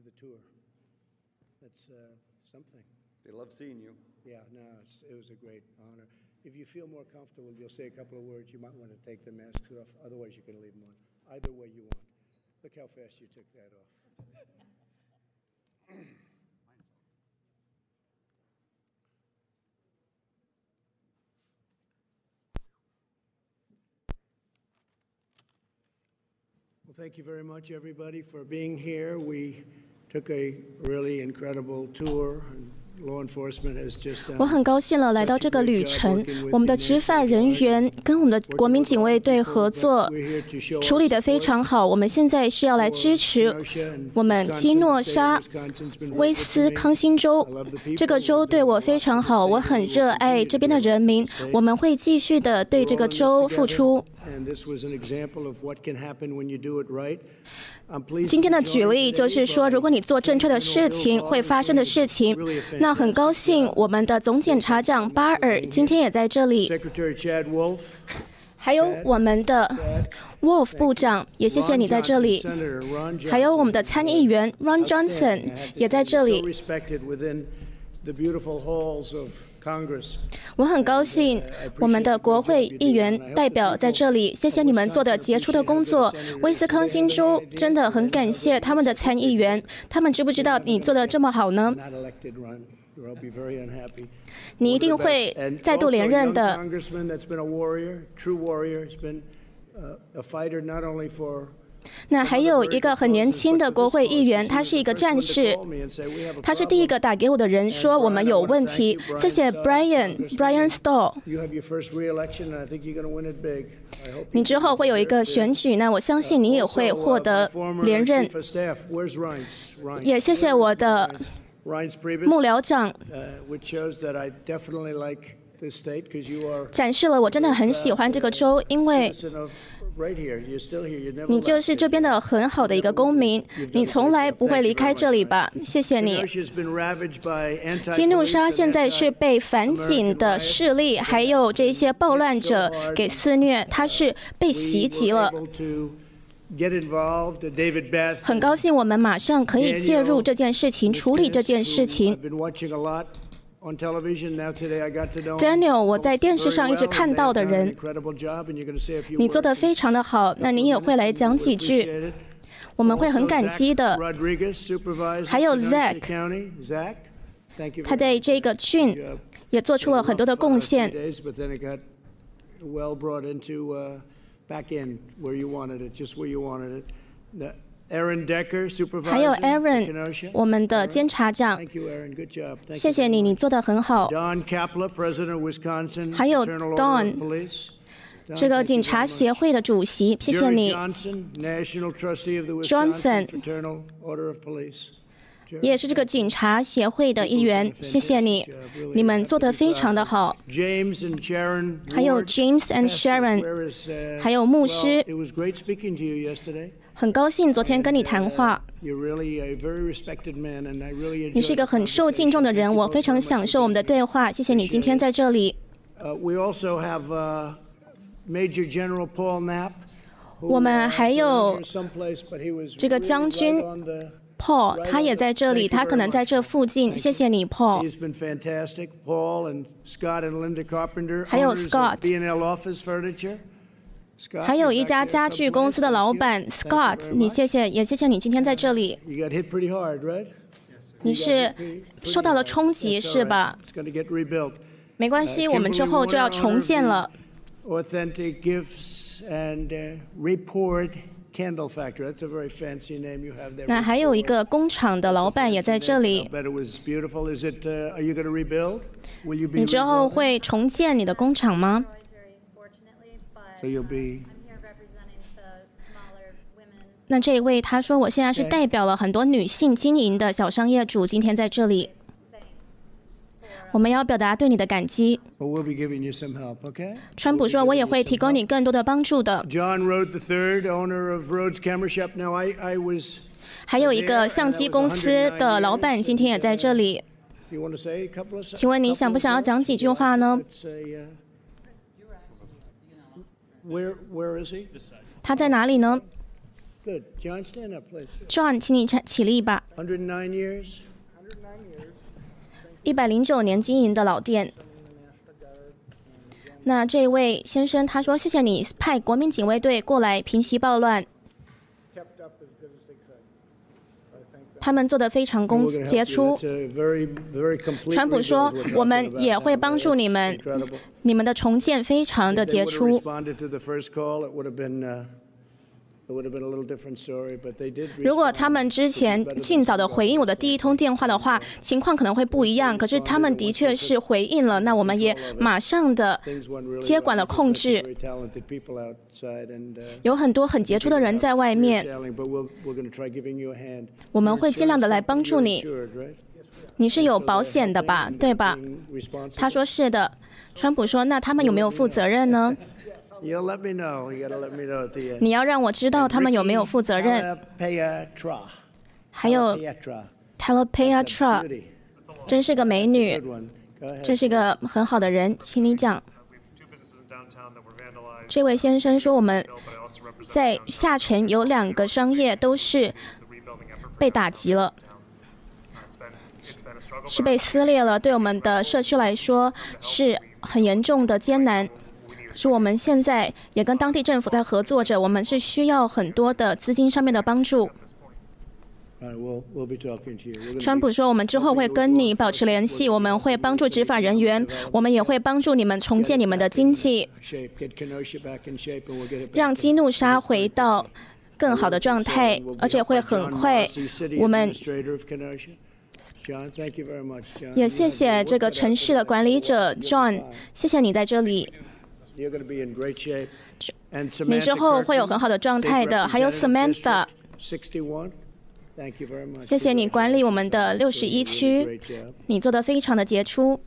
to the tour. That's uh, something. They love seeing you. Yeah, no, it's, it was a great honor. If you feel more comfortable, you'll say a couple of words. You might want to take the masks off. Otherwise, you can leave them on. Either way you want. Look how fast you took that off. Well, thank you very much, everybody, for being here. We took a really incredible tour. and 我很高兴了来到这个旅程，我们的执法人员跟我们的国民警卫队合作处理得非常好。我们现在是要来支持我们基诺沙威斯康星州这个州对我非常好，我很热爱这边的人民。我们会继续的对这个州付出。今天的举例就是说，如果你做正确的事情，会发生的事情。那很高兴我们的总检察长巴尔今天也在这里，还有我们的 Wolf 部长也谢谢你在这里，还有我们的参议员 Ron Johnson 也在这里。我很高兴我们的国会议员代表在这里，谢谢你们做的杰出的工作。威斯康星州真的很感谢他们的参议员，他们知不知道你做的这么好呢？你一定会再度连任的。那还有一个很年轻的国会议员，他是一个战士。他是第一个打给我的人，说我们有问题。谢谢 Brian，Brian Stall。你之后会有一个选举，那我相信你也会获得连任。也谢谢我的。幕僚长展示了我真的很喜欢这个州，因为你就是这边的很好的一个公民。你从来不会离开这里吧？谢谢你。基努沙现在是被反警的势力，还有这些暴乱者给肆虐，他是被袭击了。很高兴我们马上可以介入这件事情，处理这件事情。Daniel，我在电视上一直看到的人，你做得非常的好，那你也会来讲几句，我们会很感激的。还有 Zach，他对这个郡也做出了很多的贡献。few。days, but then it got well brought into uh, back in where you wanted it, just where you wanted it. The- Aaron Decker, supervisor. 还有 for Aaron， Kenosha. 我们的监察长， Thank you, Aaron. Good job. Thank 谢 you 谢 very 你， much. 你做的很好。 Don Kapla, president of Wisconsin 还有 Fraternal Order of Don， Police. Don, 这个 thank you 警察 very 协 much. 会的主席，谢谢 Jerry 你。 Johnson, National Trustee of the Johnson Wisconsin Fraternal Order of Police. 也是这个警察协会的一员。谢谢你，你们做得非常的好。还有 James and Sharon，还有牧师，很高兴昨天跟你谈话。你是一个很受敬重的人，我非常享受我们的对话。谢谢你今天在这里。Major General Paul map 我们还有这个将军 Paul，他也在这里，他可能在这附近。谢谢你，Paul。He's been fantastic. Paul and Scott and Linda Carpenter, 还有 Scott. 还有一家家具公司的老板 Scott，你谢谢，也谢谢你今天在这里。You got hit pretty hard, right? 你是受到了冲击是吧.没关系，我们之后就要重建了。Uh, Candle Factory. That's a very fancy name you have there. 那还有一个工厂的老板也在这里。bet it was beautiful. Is it? Uh, are you going to rebuild? Will you be? 你之后会重建你的工厂吗？very fortunately, but So you'll um, be- I'm here representing the smaller women 那这一位他说，我现在是代表了很多女性经营的小商业主，今天在这里我们要表达对你的感激。川普说，我也会提供你更多的帮助的。John Rhodes III, owner of Rhodes Camera Shop. Now, I, I was. 还有一个相机公司的老板今天也在这里?请问你想不想要讲几句话呢？Let's say, uh, Where Where is he? 他在哪里呢. John, 请你起起立吧。一百零九年经营的老店。那这位先生他说谢谢你派国民警卫队过来平息暴乱。他们做得非常工杰出。川普说我们也会帮助你们你们的重建非常的杰出。如果他们之前尽早的回应我的第一通电话的话情况可能会不一样可是他们的确是回应了那我们也马上的接管了控制。有很多很杰出的人在外面。我们会尽量的来帮助你。你是有保险的吧？对吧？他说是的。川普说那他们有没有负责任呢？你要让我知道他们有没有负责任。还有 t a l a p e a Tra，真是个美女。这是个很好的人，请你讲。这位先生说，我们在下沉有两个商业都是被打击了，是被撕裂了，对我们的社区来说是很严重的艰难。是我们现在也跟当地政府在合作着，我们是需要很多的资金上面的帮助。川普说：“我们之后会跟你保持联系，我们会帮助执法人员，我们也会帮助你们重建你们的经济，让基努沙回到更好的状态，而且会很快。我们也谢谢这个城市的管理者 John，谢谢你在这里。” 你之后会有很好的状态的。还有 Samantha，谢谢你管理我们的六十一区，你做的非常的杰出。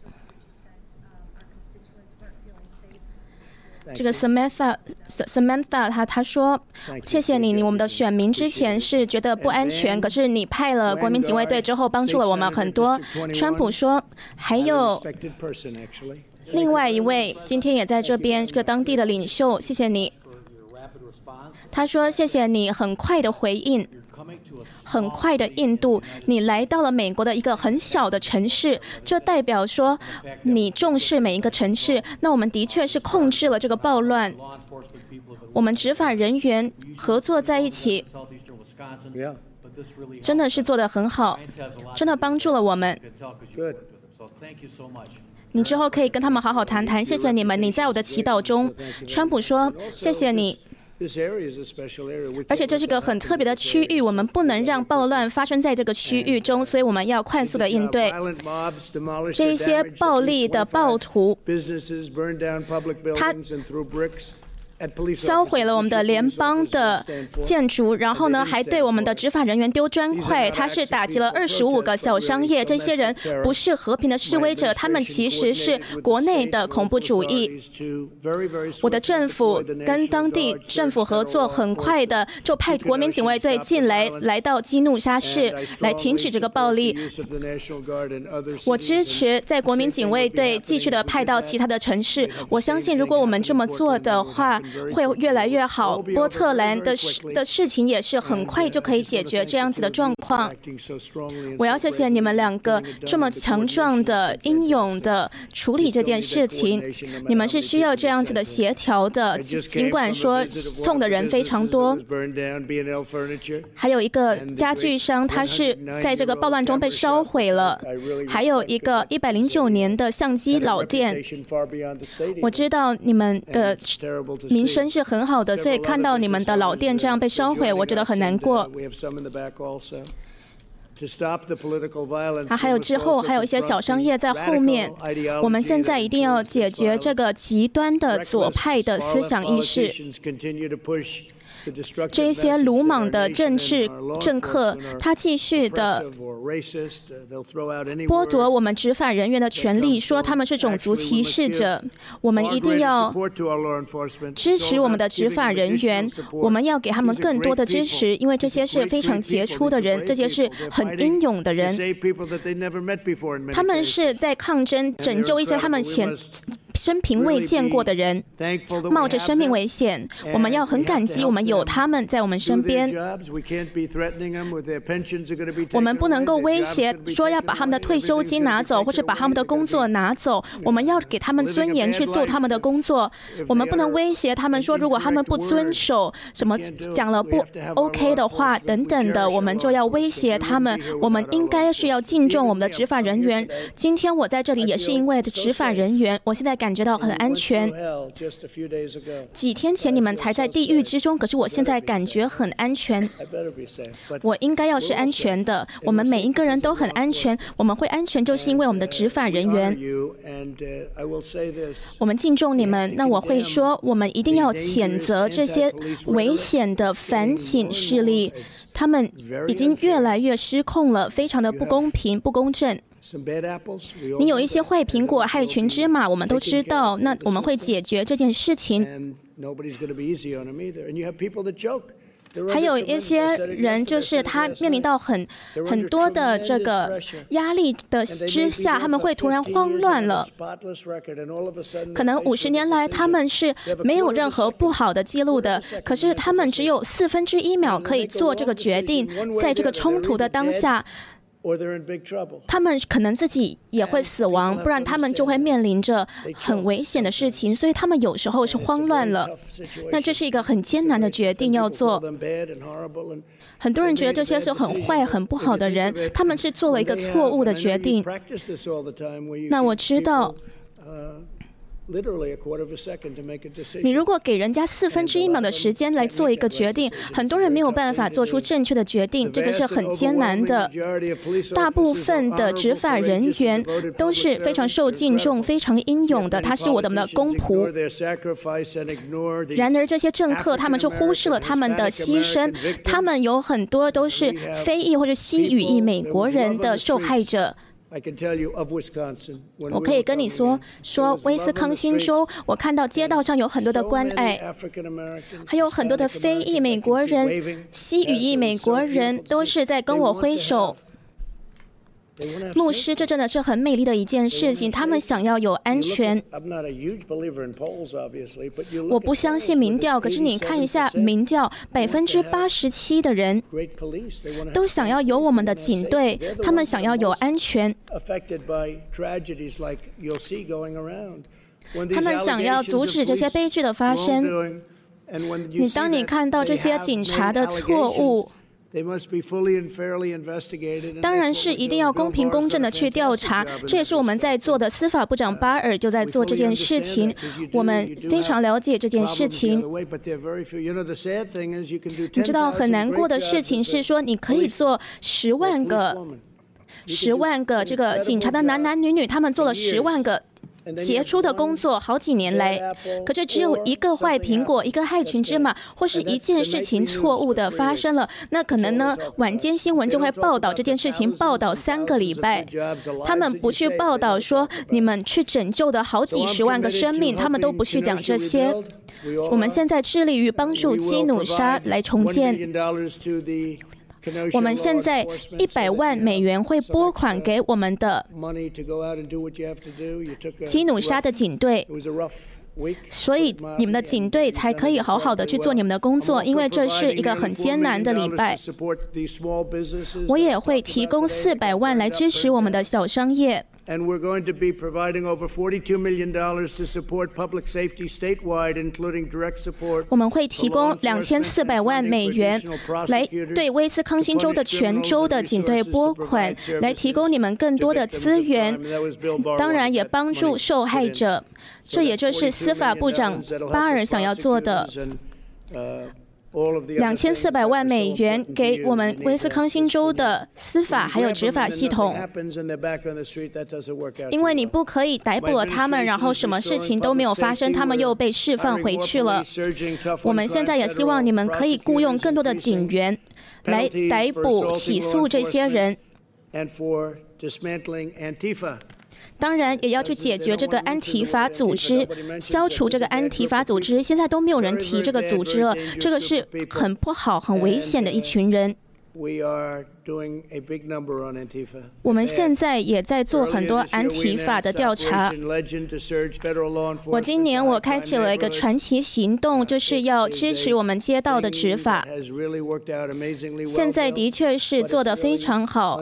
这个 Samantha，Samantha，他他说，谢谢你，你我们的选民之前是觉得不安全，可是你派了国民警卫队之后，帮助了我们很多。川普说，还有。另外一位今天也在这边，这个当地的领袖，谢谢你。他说：“谢谢你很快的回应，很快的印度，你来到了美国的一个很小的城市，这代表说你重视每一个城市。那我们的确是控制了这个暴乱，我们执法人员合作在一起，真的是做得很好，真的帮助了我们。你之后可以跟他们好好谈谈谢谢你们你在我的祈祷中。川普说谢谢你。而且这是个很特别的区域我们不能让暴乱发生在这个区域中所以我们要快速的应对。这一些暴力的暴徒他销毁了我们的联邦的建筑，然后呢，还对我们的执法人员丢砖块。他是打击了二十五个小商业，这些人不是和平的示威者，他们其实是国内的恐怖主义。我的政府跟当地政府合作，很快的就派国民警卫队进来，来到基努沙市来停止这个暴力。我支持在国民警卫队继续的派到其他的城市。我相信，如果我们这么做的话，会越来越好。波特兰的事的事情也是很快就可以解决这样子的状况。我要谢谢你们两个这么强壮的、英勇的处理这件事情。你们是需要这样子的协调的，尽管说送的人非常多。还有一个家具商，他是在这个暴乱中被烧毁了。还有一个一百零九年的相机老店，我知道你们的名声是很好的，所以看到你们的老店这样被烧毁，我觉得很难过。啊，还有之后还有一些小商业在后面。我们现在一定要解决这个极端的左派的思想意识。这些鲁莽的政治政客，他继续的剥夺我们执法人员的权利，说他们是种族歧视者。我们一定要支持我们的执法人员，我们要给他们更多的支持，因为这些是非常杰出的人，这些是很英勇的人。他们是在抗争，拯救一些他们前。生平未见过的人，冒着生命危险，我们要很感激我们有他们在我们身边。我们不能够威胁说要把他们的退休金拿走，或者把他们的工作拿走。我们要给他们尊严去做他们的工作。我们不能威胁他们说，如果他们不遵守什么讲了不 OK 的话等等的，我们就要威胁他们。我们应该是要敬重我们的执法人员。今天我在这里也是因为执法人员，我现在感觉到很安全。几天前你们才在地狱之中，可是我现在感觉很安全。我应该要是安全的。我们每一个人都很安全。我们会安全，就是因为我们的执法人员。我们敬重你们。那我会说，我们一定要谴责这些危险的反警势力。他们已经越来越失控了，非常的不公平、不公正。你有一些坏苹果害群芝麻，我们都知道。那我们会解决这件事情。还有一些人，就是他面临到很很多的这个压力的之下，他们会突然慌乱了。可能五十年来他们是没有任何不好的记录的，可是他们只有四分之一秒可以做这个决定，在这个冲突的当下。他们可能自己也会死亡，不然他们就会面临着很危险的事情，所以他们有时候是慌乱了。那这是一个很艰难的决定要做。很多人觉得这些是很坏、很不好的人，他们是做了一个错误的决定。那我知道。你如果给人家四分之一秒的时间来做一个决定，很多人没有办法做出正确的决定，这个是很艰难的。大部分的执法人员都是非常受敬重、非常英勇的，他是我们的公仆。然而这些政客他们就忽视了他们的牺牲，他们有很多都是非裔或者西语裔美国人的受害者。我可以跟你说，说威斯康星州，我看到街道上有很多的关爱，还有很多的非裔美国人、西语裔美国人都是在跟我挥手。牧师，这真的是很美丽的一件事情。他们想要有安全。我不相信民调，可是你看一下民调，百分之八十七的人都想要有我们的警队，他们想要有安全。他们想要阻止这些悲剧的发生。你当你看到这些警察的错误。当然是一定要公平公正的去调查，这也是我们在做的。司法部长巴尔就在做这件事情，我们非常了解这件事情。你知道很难过的事情是说，你可以做十万个、十万个这个警察的男男女女，他们做了十万个。杰出的工作好几年来，可这只有一个坏苹果，一个害群之马，或是一件事情错误的发生了，那可能呢，晚间新闻就会报道这件事情，报道三个礼拜。他们不去报道说你们去拯救的好几十万个生命，他们都不去讲这些。我们现在致力于帮助基努沙来重建。我们现在一百万美元会拨款给我们的基努沙的警队，所以你们的警队才可以好好的去做你们的工作，因为这是一个很艰难的礼拜。我也会提供四百万来支持我们的小商业。And we're going to be providing over $42 million to support public safety statewide, including direct support. 我们会提供两千四百万美元来对威斯康星州的全州的警队拨款，来提供你们更多的资源，当然也帮助受害者。这也就是司法部长巴尔想要做的。两千四百万美元给我们威斯康星州的司法还有执法系统，因为你不可以逮捕了他们，然后什么事情都没有发生，他们又被释放回去了。我们现在也希望你们可以雇佣更多的警员来逮捕、起诉这些人。当然也要去解决这个安提法组织，消除这个安提法组织。现在都没有人提这个组织了，这个是很不好、很危险的一群人。We are doing a big number on Antifa. 我们现在也在做很多安提法的调查。我今年我开启了一个传奇行动，就是要支持我们街道的执法。现在的确是做得非常好。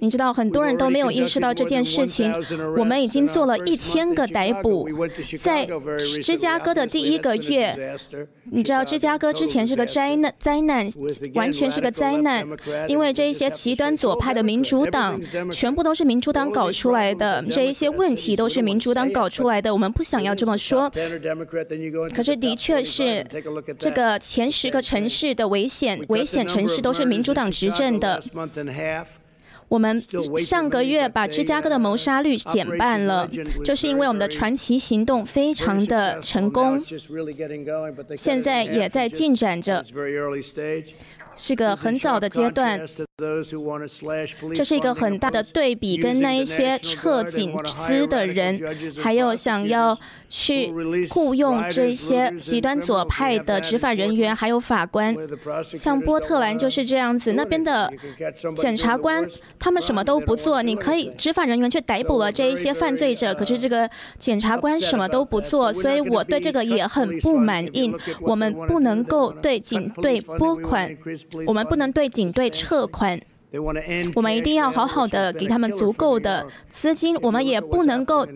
你知道，很多人都没有意识到这件事情。我们已经做了一千个逮捕，在芝加哥的第一个月，你知道芝加哥之前是个灾难，灾难完全是个灾难，因为这一些极端左派的民主党，全部都是民主党搞出来的，这一些问题都是民主党搞出来的。我们不想要这么说，可是的确是这个前十个城市的危险危险城市都是民主党执政的。我们上个月把芝加哥的谋杀率减半了，就是因为我们的传奇行动非常的成功，现在也在进展着。是个很早的阶段，这是一个很大的对比，跟那一些撤警司的人，还有想要去雇佣这些极端左派的执法人员，还有法官，像波特兰就是这样子，那边的检察官他们什么都不做，你可以执法人员去逮捕了这一些犯罪者，可是这个检察官什么都不做，所以我对这个也很不满意。我们不能够对警队拨款。我们不能对警队撤款。我们一定要好好的给他们足够的资金，我们也不能够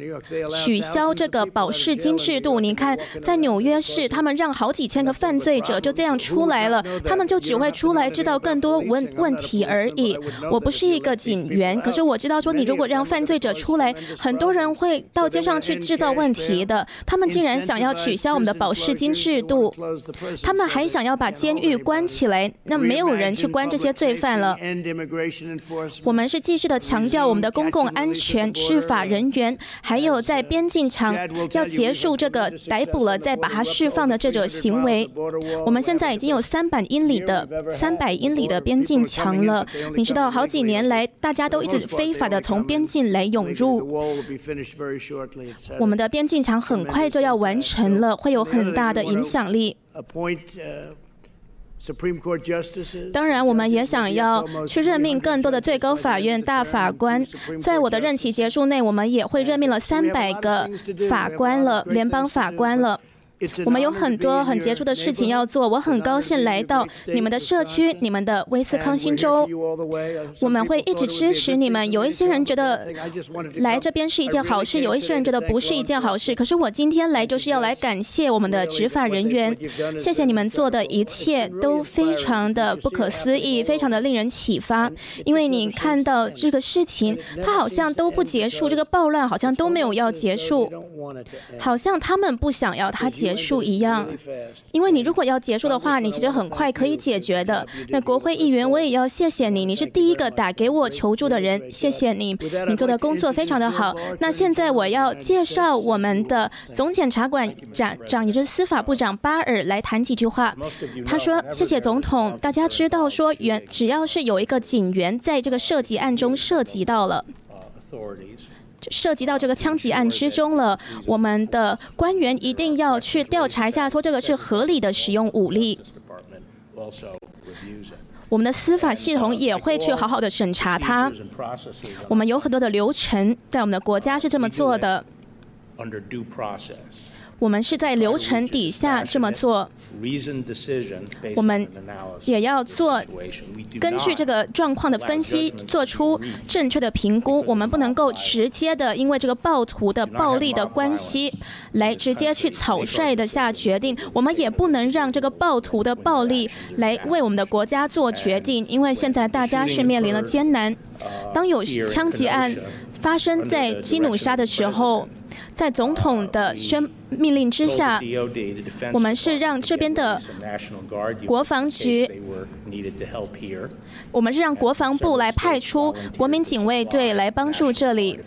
取消这个保释金制度。你看，在纽约市，他们让好几千个犯罪者就这样出来了，他们就只会出来制造更多问问题而已。我不是一个警员，可是我知道说，你如果让犯罪者出来，很多人会到街上去制造问题的。他们竟然想要取消我们的保释金制度，他们还想要把监狱关起来，那没有人去关这些罪犯了。我们是继续的强调我们的公共安全、执法人员，还有在边境墙要结束这个逮捕了再把它释放的这种行为。我们现在已经有三百英里的三百英里的边境墙了。你知道，好几年来大家都一直非法的从边境来涌入。我们的边境墙很快就要完成了，会有很大的影响力。当然，我们也想要去任命更多的最高法院大法官。在我的任期结束内，我们也会任命了三百个法官了，联邦法官了。我们有很多很杰出的事情要做，我很高兴来到你们的社区，你们的威斯康星州。我们会一直支持你们。有一些人觉得来这边是一件好事，有一些人觉得不是一件好事。可是我今天来就是要来感谢我们的执法人员，谢谢你们做的一切都非常的不可思议，非常的令人启发。因为你看到这个事情，它好像都不结束，这个暴乱好像都没有要结束，好像他们不想要它结。结束一样，因为你如果要结束的话，你其实很快可以解决的。那国会议员，我也要谢谢你，你是第一个打给我求助的人，谢谢你，你做的工作非常的好。那现在我要介绍我们的总检察官长长，也就是司法部长巴尔来谈几句话。他说：“谢谢总统，大家知道说，原只要是有一个警员在这个涉及案中涉及到了。”涉及到这个枪击案之中了，我们的官员一定要去调查一下，说这个是合理的使用武力。我们的司法系统也会去好好的审查它。我们有很多的流程，在我们的国家是这么做的。我们是在流程底下这么做，我们也要做根据这个状况的分析，做出正确的评估。我们不能够直接的因为这个暴徒的暴力的关系来直接去草率的下决定。我们也不能让这个暴徒的暴力来为我们的国家做决定，因为现在大家是面临了艰难。当有枪击案发生在基努沙的时候。在总统的宣命令之下，我们是让这边的国防局，我们是让国防部来派出国民警卫队来帮助这里。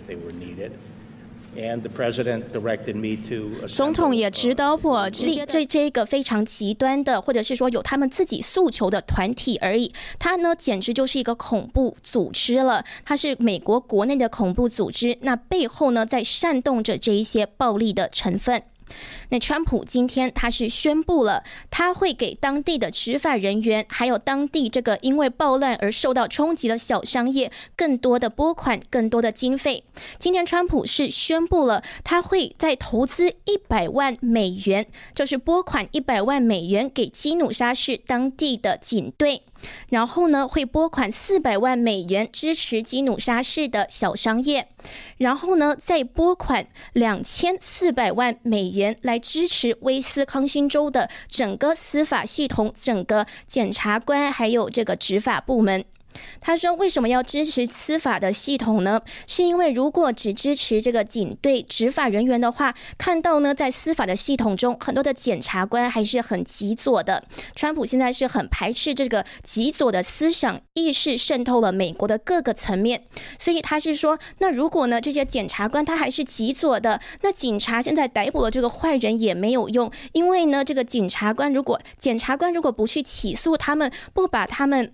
总统也知道我立这这一个非常极端的，或者是说有他们自己诉求的团体而已。他呢，简直就是一个恐怖组织了。他是美国国内的恐怖组织，那背后呢，在煽动着这一些暴力的成分。那川普今天他是宣布了，他会给当地的执法人员，还有当地这个因为暴乱而受到冲击的小商业，更多的拨款，更多的经费。今天川普是宣布了，他会在投资一百万美元，就是拨款一百万美元给基努沙市当地的警队。然后呢，会拨款四百万美元支持基努沙市的小商业，然后呢，再拨款两千四百万美元来支持威斯康星州的整个司法系统、整个检察官还有这个执法部门。他说：“为什么要支持司法的系统呢？是因为如果只支持这个警队执法人员的话，看到呢，在司法的系统中，很多的检察官还是很极左的。川普现在是很排斥这个极左的思想意识渗透了美国的各个层面，所以他是说，那如果呢这些检察官他还是极左的，那警察现在逮捕了这个坏人也没有用，因为呢这个检察官如果检察官如果不去起诉他们，不把他们。”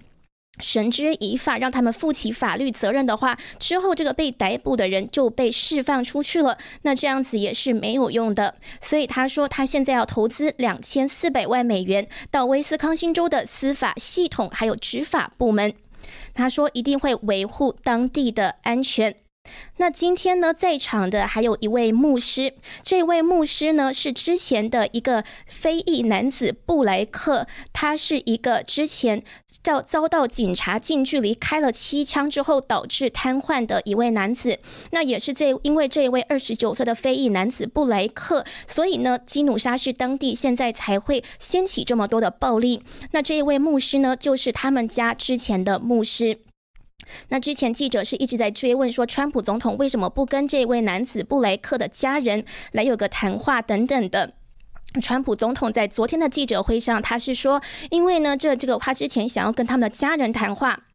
绳之以法，让他们负起法律责任的话，之后这个被逮捕的人就被释放出去了。那这样子也是没有用的。所以他说，他现在要投资两千四百万美元到威斯康星州的司法系统还有执法部门。他说一定会维护当地的安全。那今天呢，在场的还有一位牧师。这位牧师呢，是之前的一个非裔男子布莱克，他是一个之前遭遭到警察近距离开了七枪之后导致瘫痪的一位男子。那也是这因为这位二十九岁的非裔男子布莱克，所以呢，基努沙市当地现在才会掀起这么多的暴力。那这一位牧师呢，就是他们家之前的牧师。那之前记者是一直在追问说，川普总统为什么不跟这位男子布莱克的家人来有个谈话等等的。川普总统在昨天的记者会上，他是说，因为呢，这这个他之前想要跟他们的家人谈话。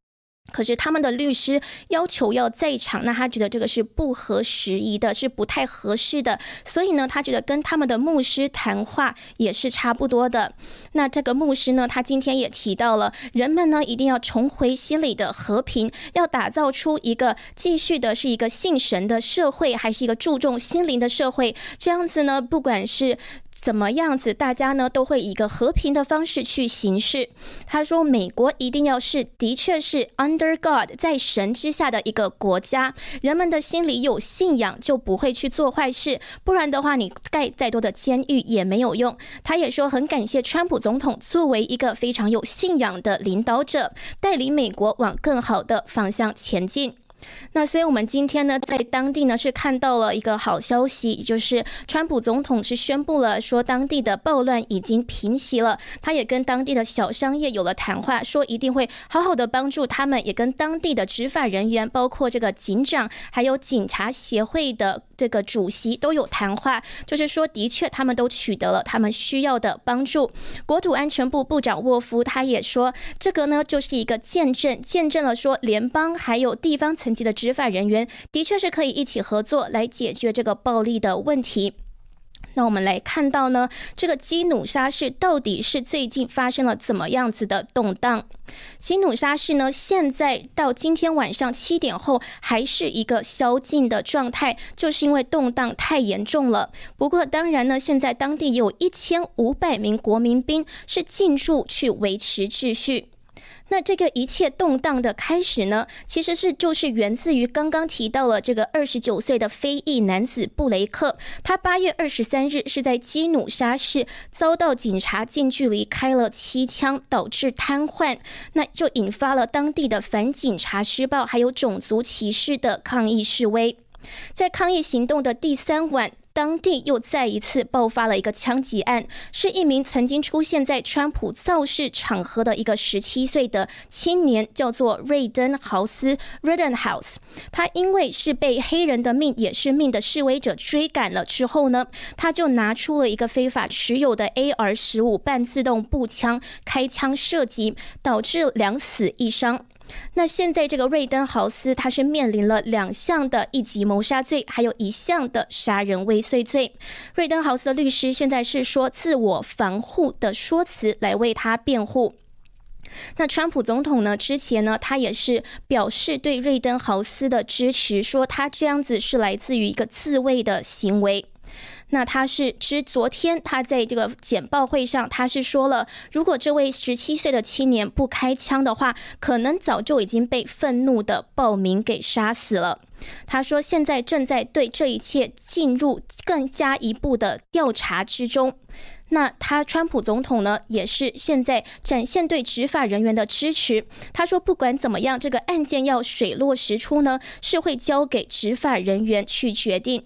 可是他们的律师要求要在场，那他觉得这个是不合时宜的，是不太合适的。所以呢，他觉得跟他们的牧师谈话也是差不多的。那这个牧师呢，他今天也提到了，人们呢一定要重回心里的和平，要打造出一个继续的是一个信神的社会，还是一个注重心灵的社会。这样子呢，不管是。怎么样子，大家呢都会以一个和平的方式去行事。他说，美国一定要是的确是 under God 在神之下的一个国家，人们的心里有信仰就不会去做坏事，不然的话，你盖再多的监狱也没有用。他也说，很感谢川普总统作为一个非常有信仰的领导者，带领美国往更好的方向前进。那所以，我们今天呢，在当地呢是看到了一个好消息，就是川普总统是宣布了，说当地的暴乱已经平息了。他也跟当地的小商业有了谈话，说一定会好好的帮助他们，也跟当地的执法人员，包括这个警长，还有警察协会的这个主席都有谈话，就是说，的确他们都取得了他们需要的帮助。国土安全部部长沃夫他也说，这个呢就是一个见证，见证了说联邦还有地方层级的执法人员的确是可以一起合作来解决这个暴力的问题。那我们来看到呢，这个基努沙市到底是最近发生了怎么样子的动荡？基努沙市呢，现在到今天晚上七点后还是一个宵禁的状态，就是因为动荡太严重了。不过当然呢，现在当地有一千五百名国民兵是进驻去维持秩序。那这个一切动荡的开始呢，其实是就是源自于刚刚提到了这个二十九岁的非裔男子布雷克，他八月二十三日是在基努沙市遭到警察近距离开了七枪，导致瘫痪，那就引发了当地的反警察施暴还有种族歧视的抗议示威，在抗议行动的第三晚。当地又再一次爆发了一个枪击案，是一名曾经出现在川普造势场合的一个十七岁的青年，叫做瑞登豪斯 （Ridenhouse）。他因为是被黑人的命也是命的示威者追赶了之后呢，他就拿出了一个非法持有的 AR 十五半自动步枪开枪射击，导致两死一伤。那现在这个瑞登豪斯，他是面临了两项的一级谋杀罪，还有一项的杀人未遂罪。瑞登豪斯的律师现在是说自我防护的说辞来为他辩护。那川普总统呢，之前呢，他也是表示对瑞登豪斯的支持，说他这样子是来自于一个自卫的行为。那他是之昨天他在这个简报会上，他是说了，如果这位十七岁的青年不开枪的话，可能早就已经被愤怒的暴民给杀死了。他说，现在正在对这一切进入更加一步的调查之中。那他川普总统呢，也是现在展现对执法人员的支持。他说，不管怎么样，这个案件要水落石出呢，是会交给执法人员去决定。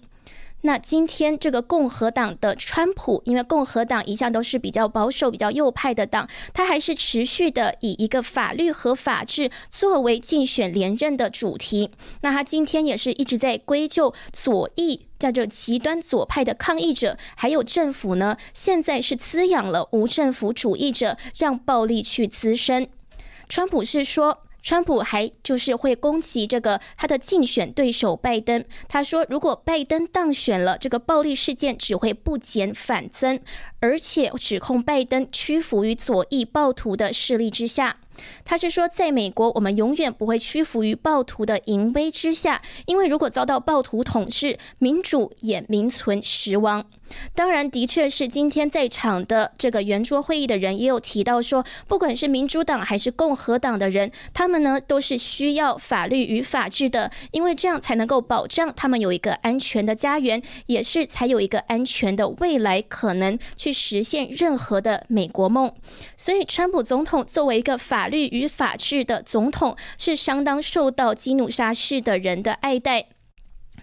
那今天这个共和党的川普，因为共和党一向都是比较保守、比较右派的党，他还是持续的以一个法律和法治作为竞选连任的主题。那他今天也是一直在归咎左翼。叫做极端左派的抗议者，还有政府呢，现在是滋养了无政府主义者，让暴力去滋生。川普是说，川普还就是会攻击这个他的竞选对手拜登。他说，如果拜登当选了，这个暴力事件只会不减反增，而且指控拜登屈服于左翼暴徒的势力之下。他是说，在美国，我们永远不会屈服于暴徒的淫威之下，因为如果遭到暴徒统治，民主也名存实亡。当然，的确是今天在场的这个圆桌会议的人也有提到说，不管是民主党还是共和党的人，他们呢都是需要法律与法治的，因为这样才能够保障他们有一个安全的家园，也是才有一个安全的未来，可能去实现任何的美国梦。所以，川普总统作为一个法律与法治的总统，是相当受到基努沙市的人的爱戴。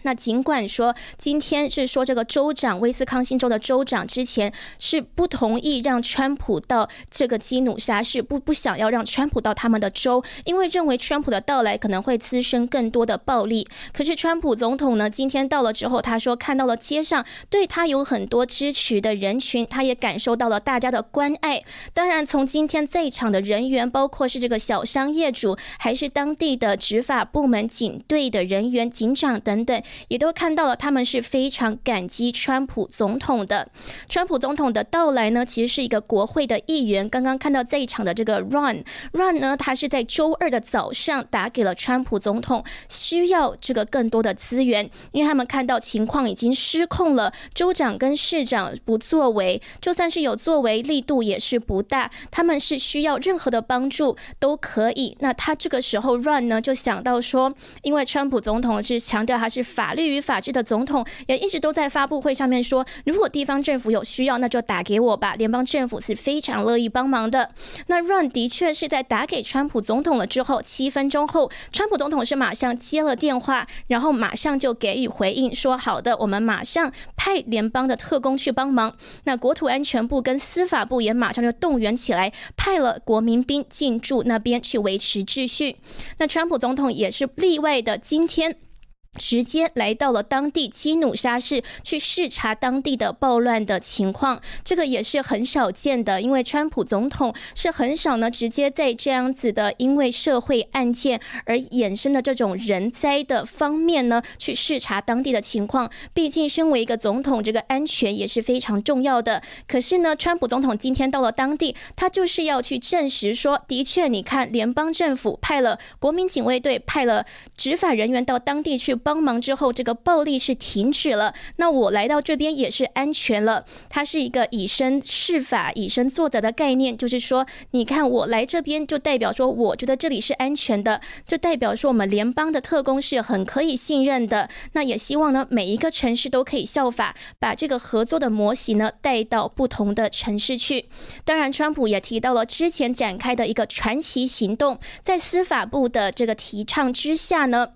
那尽管说今天是说这个州长威斯康星州的州长之前是不同意让川普到这个基努沙市，不不想要让川普到他们的州，因为认为川普的到来可能会滋生更多的暴力。可是川普总统呢，今天到了之后，他说看到了街上对他有很多支持的人群，他也感受到了大家的关爱。当然，从今天在场的人员，包括是这个小商业主，还是当地的执法部门、警队的人员、警长等等。也都看到了，他们是非常感激川普总统的。川普总统的到来呢，其实是一个国会的议员。刚刚看到在场的这个 Run，Run 呢，他是在周二的早上打给了川普总统，需要这个更多的资源，因为他们看到情况已经失控了。州长跟市长不作为，就算是有作为，力度也是不大。他们是需要任何的帮助都可以。那他这个时候 Run 呢，就想到说，因为川普总统是强调他是法。法律与法治的总统也一直都在发布会上面说，如果地方政府有需要，那就打给我吧。联邦政府是非常乐意帮忙的。那 Run 的确是在打给川普总统了之后，七分钟后，川普总统是马上接了电话，然后马上就给予回应，说好的，我们马上派联邦的特工去帮忙。那国土安全部跟司法部也马上就动员起来，派了国民兵进驻那边去维持秩序。那川普总统也是例外的，今天。直接来到了当地基努沙市去视察当地的暴乱的情况，这个也是很少见的，因为川普总统是很少呢直接在这样子的因为社会案件而衍生的这种人灾的方面呢去视察当地的情况。毕竟身为一个总统，这个安全也是非常重要的。可是呢，川普总统今天到了当地，他就是要去证实说，的确，你看联邦政府派了国民警卫队，派了执法人员到当地去。帮忙之后，这个暴力是停止了。那我来到这边也是安全了。它是一个以身试法、以身作则的概念，就是说，你看我来这边，就代表说，我觉得这里是安全的，就代表说我们联邦的特工是很可以信任的。那也希望呢，每一个城市都可以效法，把这个合作的模型呢带到不同的城市去。当然，川普也提到了之前展开的一个传奇行动，在司法部的这个提倡之下呢。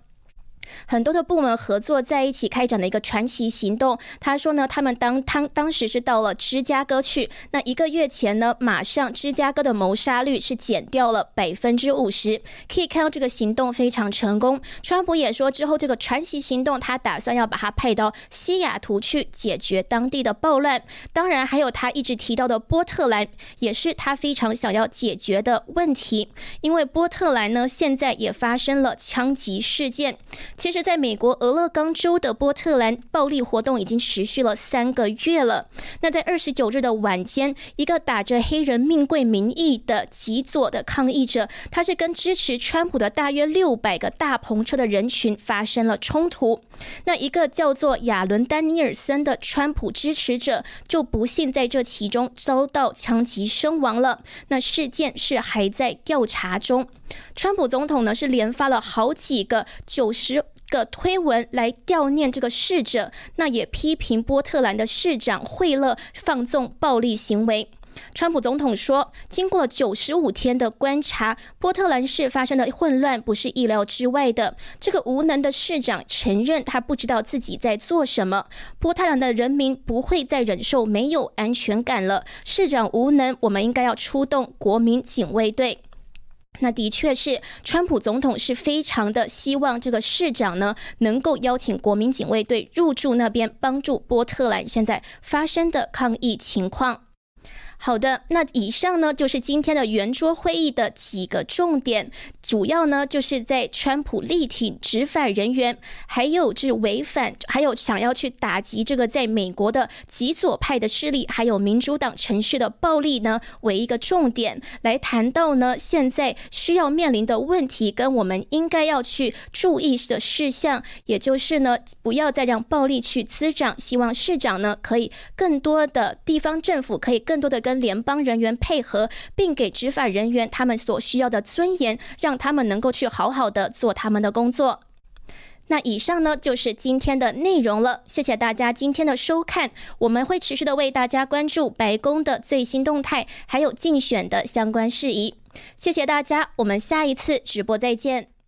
很多的部门合作在一起开展的一个传奇行动。他说呢，他们当当当时是到了芝加哥去，那一个月前呢，马上芝加哥的谋杀率是减掉了百分之五十，可以看到这个行动非常成功。川普也说，之后这个传奇行动，他打算要把它派到西雅图去解决当地的暴乱。当然，还有他一直提到的波特兰，也是他非常想要解决的问题，因为波特兰呢现在也发生了枪击事件。其实，在美国俄勒冈州的波特兰，暴力活动已经持续了三个月了。那在二十九日的晚间，一个打着黑人命贵名义的极左的抗议者，他是跟支持川普的大约六百个大篷车的人群发生了冲突。那一个叫做亚伦丹尼尔森的川普支持者，就不幸在这其中遭到枪击身亡了。那事件是还在调查中。川普总统呢是连发了好几个九十个推文来悼念这个逝者，那也批评波特兰的市长惠勒放纵暴力行为。川普总统说，经过九十五天的观察，波特兰市发生的混乱不是意料之外的。这个无能的市长承认他不知道自己在做什么。波特兰的人民不会再忍受没有安全感了。市长无能，我们应该要出动国民警卫队。那的确是，川普总统是非常的希望这个市长呢，能够邀请国民警卫队入驻那边，帮助波特兰现在发生的抗议情况。好的，那以上呢就是今天的圆桌会议的几个重点，主要呢就是在川普力挺执法人员，还有这违反，还有想要去打击这个在美国的极左派的势力，还有民主党城市的暴力呢为一个重点来谈到呢现在需要面临的问题跟我们应该要去注意的事项，也就是呢不要再让暴力去滋长，希望市长呢可以更多的地方政府可以更多的跟。跟联邦人员配合，并给执法人员他们所需要的尊严，让他们能够去好好的做他们的工作。那以上呢就是今天的内容了，谢谢大家今天的收看，我们会持续的为大家关注白宫的最新动态，还有竞选的相关事宜。谢谢大家，我们下一次直播再见。